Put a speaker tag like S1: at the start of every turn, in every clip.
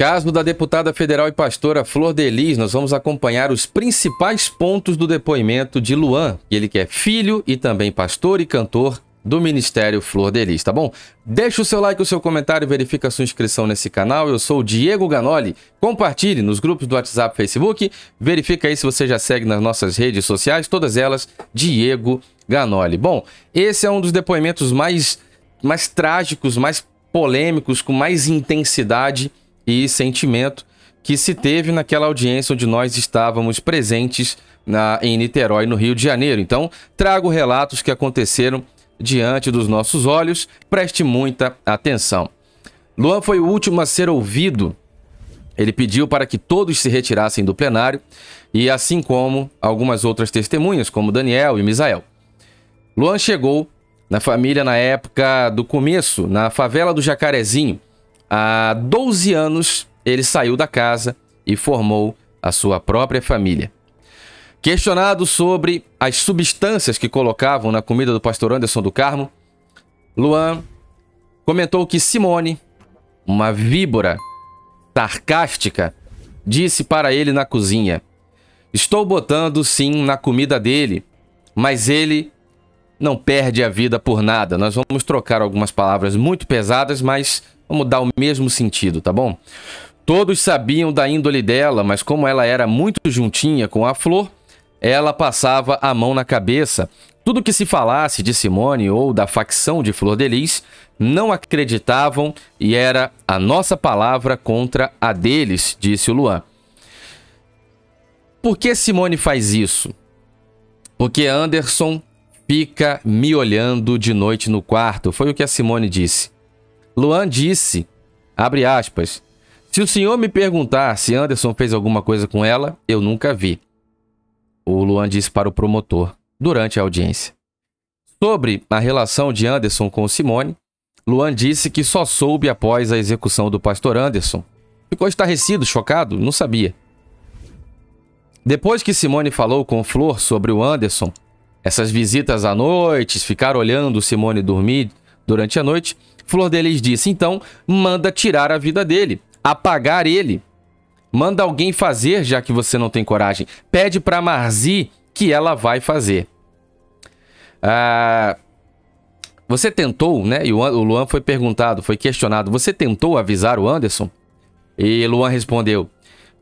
S1: Caso da deputada federal e pastora Flor Delis, nós vamos acompanhar os principais pontos do depoimento de Luan, ele que é filho e também pastor e cantor do Ministério Flor Delis, tá bom? Deixa o seu like, o seu comentário, verifica a sua inscrição nesse canal. Eu sou o Diego Ganoli. Compartilhe nos grupos do WhatsApp, Facebook. Verifica aí se você já segue nas nossas redes sociais, todas elas Diego Ganoli. Bom, esse é um dos depoimentos mais mais trágicos, mais polêmicos, com mais intensidade e sentimento que se teve naquela audiência onde nós estávamos presentes na, em Niterói, no Rio de Janeiro. Então, trago relatos que aconteceram diante dos nossos olhos, preste muita atenção. Luan foi o último a ser ouvido. Ele pediu para que todos se retirassem do plenário, e assim como algumas outras testemunhas, como Daniel e Misael. Luan chegou na família na época do começo, na favela do Jacarezinho, Há 12 anos, ele saiu da casa e formou a sua própria família. Questionado sobre as substâncias que colocavam na comida do pastor Anderson do Carmo, Luan comentou que Simone, uma víbora sarcástica, disse para ele na cozinha: Estou botando sim na comida dele, mas ele não perde a vida por nada. Nós vamos trocar algumas palavras muito pesadas, mas Vamos dar o mesmo sentido, tá bom? Todos sabiam da índole dela, mas como ela era muito juntinha com a flor, ela passava a mão na cabeça. Tudo que se falasse de Simone ou da facção de Flor de Lis, não acreditavam e era a nossa palavra contra a deles, disse o Luan. Por que Simone faz isso? Porque Anderson fica me olhando de noite no quarto, foi o que a Simone disse. Luan disse, abre aspas, se o senhor me perguntar se Anderson fez alguma coisa com ela, eu nunca vi. O Luan disse para o promotor, durante a audiência. Sobre a relação de Anderson com Simone, Luan disse que só soube após a execução do pastor Anderson. Ficou estarrecido, chocado, não sabia. Depois que Simone falou com Flor sobre o Anderson, essas visitas à noite, ficar olhando Simone dormir durante a noite, Flor Delis disse: então, manda tirar a vida dele, apagar ele. Manda alguém fazer, já que você não tem coragem. Pede para Marzi que ela vai fazer. Ah, você tentou, né? E o Luan foi perguntado, foi questionado: você tentou avisar o Anderson? E Luan respondeu: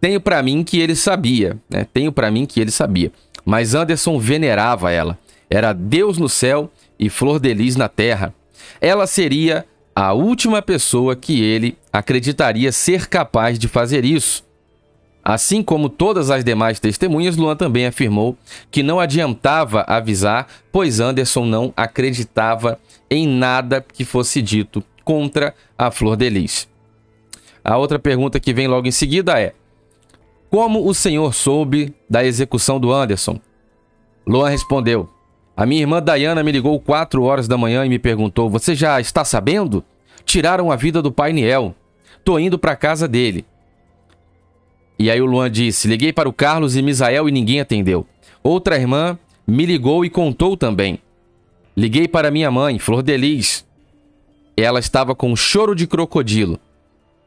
S1: tenho para mim que ele sabia, né? Tenho para mim que ele sabia. Mas Anderson venerava ela. Era Deus no céu e Flor de Lis na terra. Ela seria a última pessoa que ele acreditaria ser capaz de fazer isso. Assim como todas as demais testemunhas, Luan também afirmou que não adiantava avisar, pois Anderson não acreditava em nada que fosse dito contra a Flor de Lis. A outra pergunta que vem logo em seguida é: Como o senhor soube da execução do Anderson? Luan respondeu: a minha irmã Diana me ligou 4 horas da manhã e me perguntou: Você já está sabendo? Tiraram a vida do pai Niel. Tô indo para casa dele. E aí o Luan disse: Liguei para o Carlos e Misael e ninguém atendeu. Outra irmã me ligou e contou também. Liguei para minha mãe, Flor Delis. Ela estava com choro de crocodilo.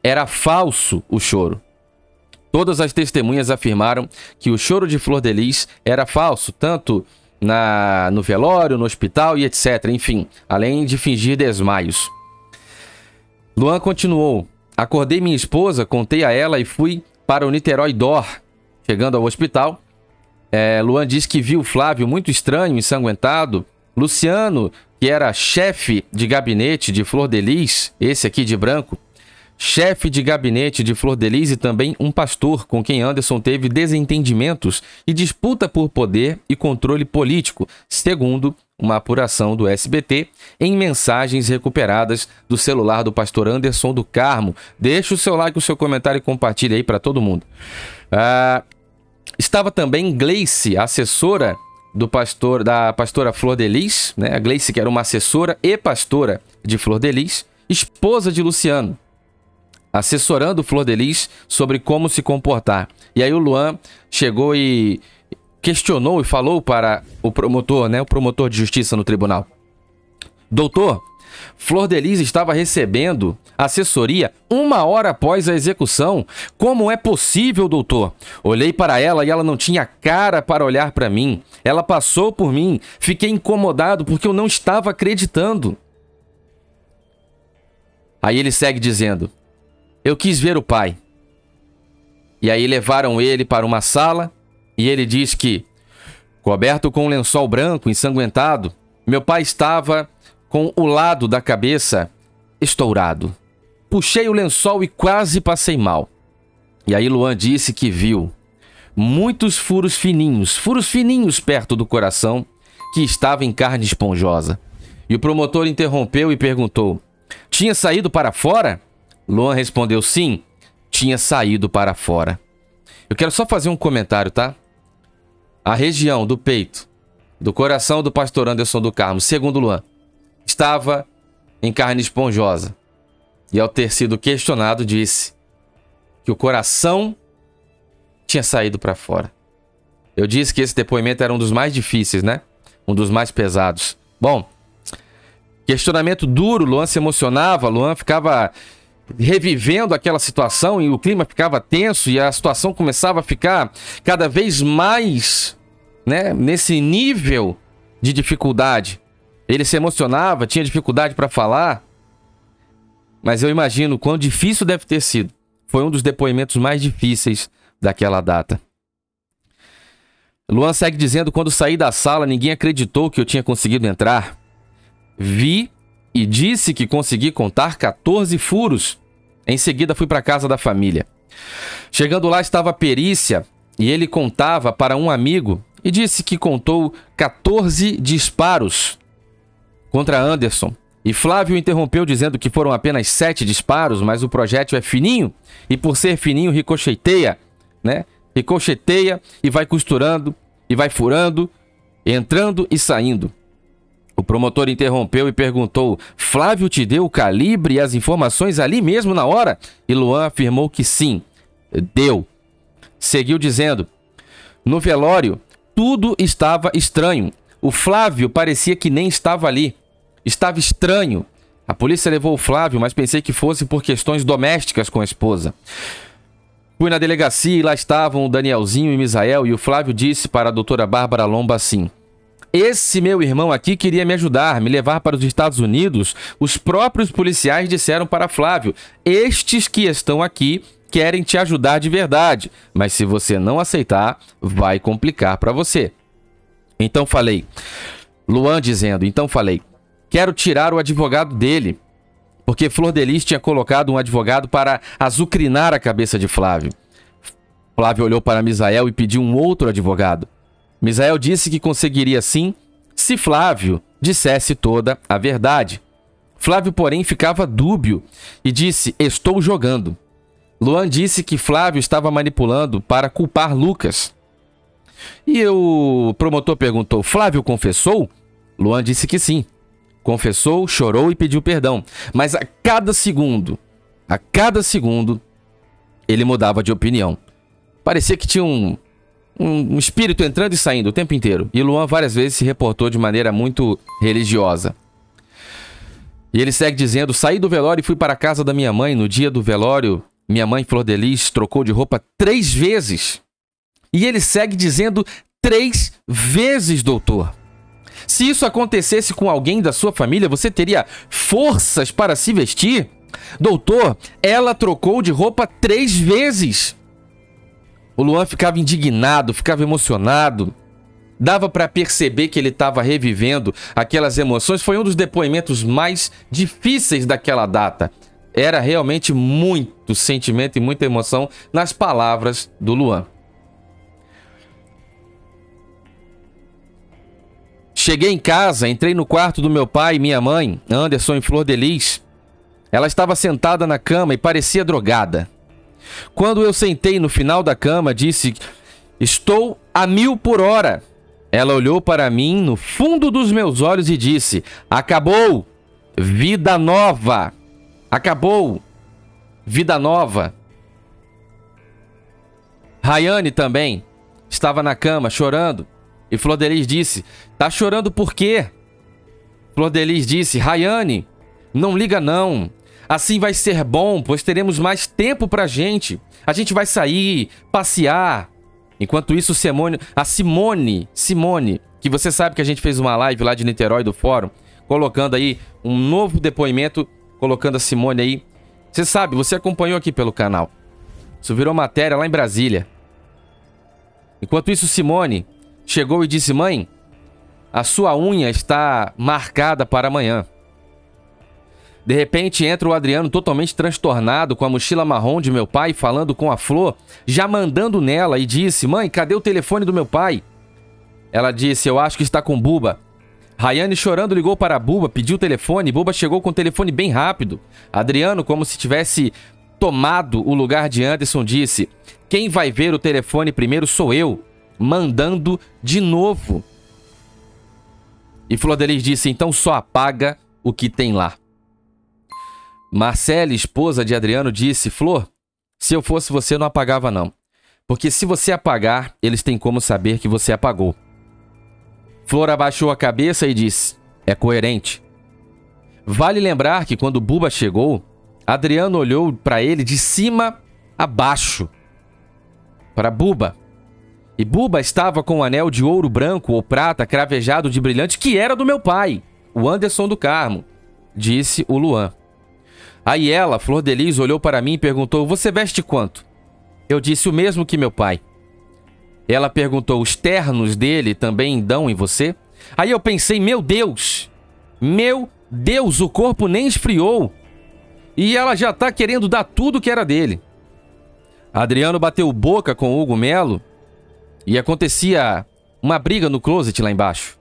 S1: Era falso o choro. Todas as testemunhas afirmaram que o choro de Flor Delis era falso, tanto na, no velório, no hospital e etc. Enfim, além de fingir desmaios. Luan continuou. Acordei minha esposa, contei a ela e fui para o Niterói Dor. Chegando ao hospital, é, Luan disse que viu Flávio muito estranho, ensanguentado. Luciano, que era chefe de gabinete de Flor de Lis, esse aqui de branco, chefe de gabinete de Flor de Lis e também um pastor com quem Anderson teve desentendimentos e disputa por poder e controle político, segundo uma apuração do SBT em mensagens recuperadas do celular do pastor Anderson do Carmo. Deixe o seu like, o seu comentário e compartilhe aí para todo mundo. Ah, estava também Gleice, assessora do pastor da pastora Flor de Lis, né? A Gleice que era uma assessora e pastora de Flor de Lis, esposa de Luciano assessorando Flor de Lis sobre como se comportar. E aí o Luan chegou e questionou e falou para o promotor, né, o promotor de justiça no tribunal. Doutor, Flor Delis estava recebendo assessoria uma hora após a execução. Como é possível, doutor? Olhei para ela e ela não tinha cara para olhar para mim. Ela passou por mim. Fiquei incomodado porque eu não estava acreditando. Aí ele segue dizendo: Eu quis ver o pai. E aí levaram ele para uma sala e ele diz que, coberto com um lençol branco, ensanguentado, meu pai estava com o lado da cabeça estourado. Puxei o lençol e quase passei mal. E aí Luan disse que viu muitos furos fininhos, furos fininhos perto do coração, que estava em carne esponjosa. E o promotor interrompeu e perguntou: Tinha saído para fora? Luan respondeu: Sim, tinha saído para fora. Eu quero só fazer um comentário, tá? A região do peito, do coração do pastor Anderson do Carmo, segundo Luan, estava em carne esponjosa. E ao ter sido questionado, disse que o coração tinha saído para fora. Eu disse que esse depoimento era um dos mais difíceis, né? Um dos mais pesados. Bom, questionamento duro, Luan se emocionava, Luan ficava revivendo aquela situação e o clima ficava tenso e a situação começava a ficar cada vez mais, né, nesse nível de dificuldade. Ele se emocionava, tinha dificuldade para falar. Mas eu imagino quão difícil deve ter sido. Foi um dos depoimentos mais difíceis daquela data. Luan segue dizendo: quando saí da sala, ninguém acreditou que eu tinha conseguido entrar. Vi e disse que consegui contar 14 furos. Em seguida, fui para casa da família. Chegando lá, estava a perícia e ele contava para um amigo e disse que contou 14 disparos contra Anderson. E Flávio interrompeu dizendo que foram apenas sete disparos, mas o projétil é fininho e por ser fininho ricocheteia, né? Ricocheteia e vai costurando e vai furando, entrando e saindo. O promotor interrompeu e perguntou: Flávio te deu o calibre e as informações ali mesmo na hora? E Luan afirmou que sim, deu. Seguiu dizendo: No velório, tudo estava estranho. O Flávio parecia que nem estava ali. Estava estranho. A polícia levou o Flávio, mas pensei que fosse por questões domésticas com a esposa. Fui na delegacia e lá estavam o Danielzinho e Misael, e o Flávio disse para a doutora Bárbara Lomba assim: esse meu irmão aqui queria me ajudar, me levar para os Estados Unidos. Os próprios policiais disseram para Flávio: Estes que estão aqui querem te ajudar de verdade, mas se você não aceitar, vai complicar para você. Então falei, Luan dizendo: Então falei, quero tirar o advogado dele, porque Flor Delis tinha colocado um advogado para azucrinar a cabeça de Flávio. Flávio olhou para Misael e pediu um outro advogado. Misael disse que conseguiria sim se Flávio dissesse toda a verdade. Flávio, porém, ficava dúbio e disse: Estou jogando. Luan disse que Flávio estava manipulando para culpar Lucas. E o promotor perguntou: Flávio confessou? Luan disse que sim. Confessou, chorou e pediu perdão. Mas a cada segundo, a cada segundo, ele mudava de opinião. Parecia que tinha um, um, espírito entrando e saindo o tempo inteiro. E Luan várias vezes se reportou de maneira muito religiosa. E ele segue dizendo: Saí do velório e fui para a casa da minha mãe. No dia do velório, minha mãe Flor Delis trocou de roupa três vezes. E ele segue dizendo: Três vezes, doutor. Se isso acontecesse com alguém da sua família, você teria forças para se vestir? Doutor, ela trocou de roupa três vezes. O Luan ficava indignado, ficava emocionado. Dava para perceber que ele estava revivendo aquelas emoções. Foi um dos depoimentos mais difíceis daquela data. Era realmente muito sentimento e muita emoção nas palavras do Luan. Cheguei em casa, entrei no quarto do meu pai e minha mãe, Anderson e Flor Delis. Ela estava sentada na cama e parecia drogada. Quando eu sentei no final da cama, disse: Estou a mil por hora. Ela olhou para mim no fundo dos meus olhos e disse: Acabou! Vida nova! Acabou! Vida nova! Rayane também estava na cama chorando e Flor disse: Tá chorando por quê? Flor disse: Rayane, Não liga não. Assim vai ser bom, pois teremos mais tempo pra gente. A gente vai sair, passear. Enquanto isso, Simone, a Simone, Simone, que você sabe que a gente fez uma live lá de Niterói do fórum, colocando aí um novo depoimento, colocando a Simone aí. Você sabe, você acompanhou aqui pelo canal. Isso virou matéria lá em Brasília. Enquanto isso, Simone chegou e disse: Mãe, a sua unha está marcada para amanhã. De repente entra o Adriano totalmente transtornado com a mochila marrom de meu pai, falando com a Flor, já mandando nela e disse: Mãe, cadê o telefone do meu pai? Ela disse: Eu acho que está com Buba. Rayane chorando ligou para Buba, pediu o telefone. Buba chegou com o telefone bem rápido. Adriano, como se tivesse tomado o lugar de Anderson, disse: Quem vai ver o telefone primeiro sou eu, mandando de novo. E Flor Delis disse: Então só apaga o que tem lá. Marcela, esposa de Adriano, disse: Flor, se eu fosse você, não apagava, não. Porque se você apagar, eles têm como saber que você apagou. Flor abaixou a cabeça e disse: É coerente. Vale lembrar que quando Buba chegou, Adriano olhou para ele de cima a baixo. Para Buba. E Buba estava com um anel de ouro branco ou prata cravejado de brilhante que era do meu pai, o Anderson do Carmo, disse o Luan. Aí ela, Flor de Lis, olhou para mim e perguntou: Você veste quanto? Eu disse o mesmo que meu pai. Ela perguntou: Os ternos dele também dão em você? Aí eu pensei: Meu Deus! Meu Deus, o corpo nem esfriou. E ela já tá querendo dar tudo que era dele. Adriano bateu boca com Hugo Melo e acontecia uma briga no closet lá embaixo.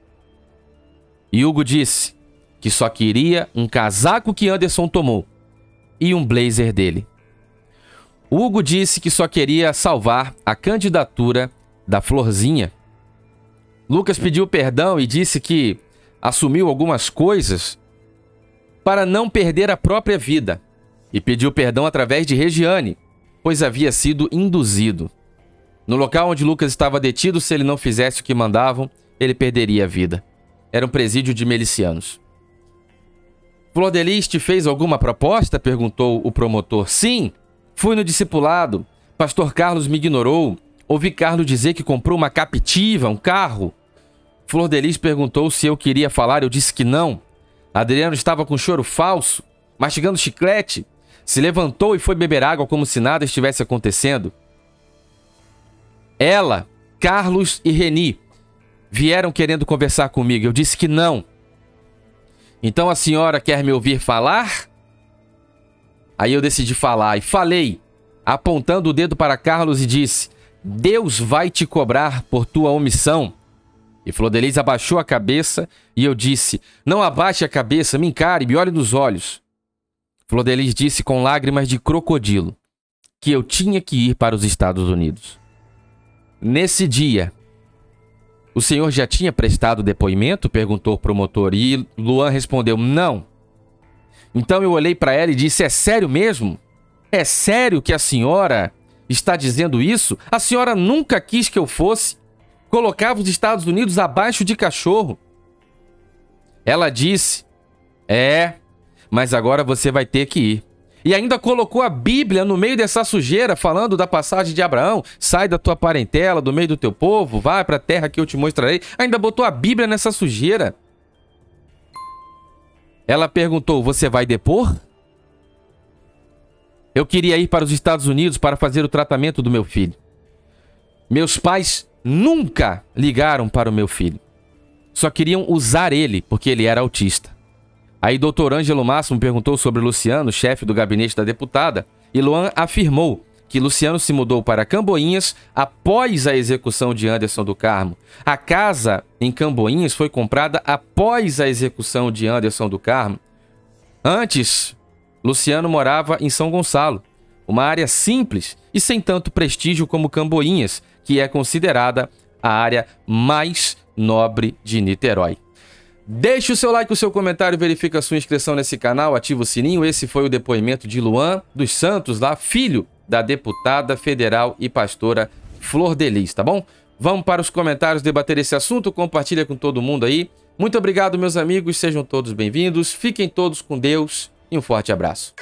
S1: E Hugo disse que só queria um casaco que Anderson tomou e um blazer dele. Hugo disse que só queria salvar a candidatura da Florzinha. Lucas pediu perdão e disse que assumiu algumas coisas para não perder a própria vida e pediu perdão através de Regiane, pois havia sido induzido. No local onde Lucas estava detido, se ele não fizesse o que mandavam, ele perderia a vida. Era um presídio de milicianos. Flor te fez alguma proposta? perguntou o promotor. Sim, fui no discipulado. Pastor Carlos me ignorou. Ouvi Carlos dizer que comprou uma captiva, um carro. Flor Delis perguntou se eu queria falar, eu disse que não. Adriano estava com choro falso, mastigando chiclete. Se levantou e foi beber água como se nada estivesse acontecendo. Ela, Carlos e Reni vieram querendo conversar comigo. Eu disse que não. Então a senhora quer me ouvir falar? Aí eu decidi falar e falei, apontando o dedo para Carlos e disse: Deus vai te cobrar por tua omissão. E Flodeliz abaixou a cabeça e eu disse: Não abaixe a cabeça, me encare, me olhe nos olhos. Flodeliz disse com lágrimas de crocodilo que eu tinha que ir para os Estados Unidos. Nesse dia, o senhor já tinha prestado depoimento? perguntou o promotor. E Luan respondeu: Não. Então eu olhei para ela e disse: É sério mesmo? É sério que a senhora está dizendo isso? A senhora nunca quis que eu fosse. Colocava os Estados Unidos abaixo de cachorro. Ela disse: É, mas agora você vai ter que ir. E ainda colocou a Bíblia no meio dessa sujeira, falando da passagem de Abraão: sai da tua parentela, do meio do teu povo, vai para a terra que eu te mostrarei. Ainda botou a Bíblia nessa sujeira. Ela perguntou: Você vai depor? Eu queria ir para os Estados Unidos para fazer o tratamento do meu filho. Meus pais nunca ligaram para o meu filho. Só queriam usar ele porque ele era autista. Aí doutor Ângelo Máximo perguntou sobre Luciano, chefe do gabinete da deputada, e Luan afirmou que Luciano se mudou para Camboinhas após a execução de Anderson do Carmo. A casa em Camboinhas foi comprada após a execução de Anderson do Carmo. Antes, Luciano morava em São Gonçalo, uma área simples e sem tanto prestígio como Camboinhas, que é considerada a área mais nobre de Niterói. Deixe o seu like, o seu comentário, verifique a sua inscrição nesse canal, ativa o sininho. Esse foi o depoimento de Luan dos Santos, lá, filho da deputada federal e pastora Flor Delis, tá bom? Vamos para os comentários debater esse assunto, compartilha com todo mundo aí. Muito obrigado, meus amigos. Sejam todos bem-vindos. Fiquem todos com Deus e um forte abraço.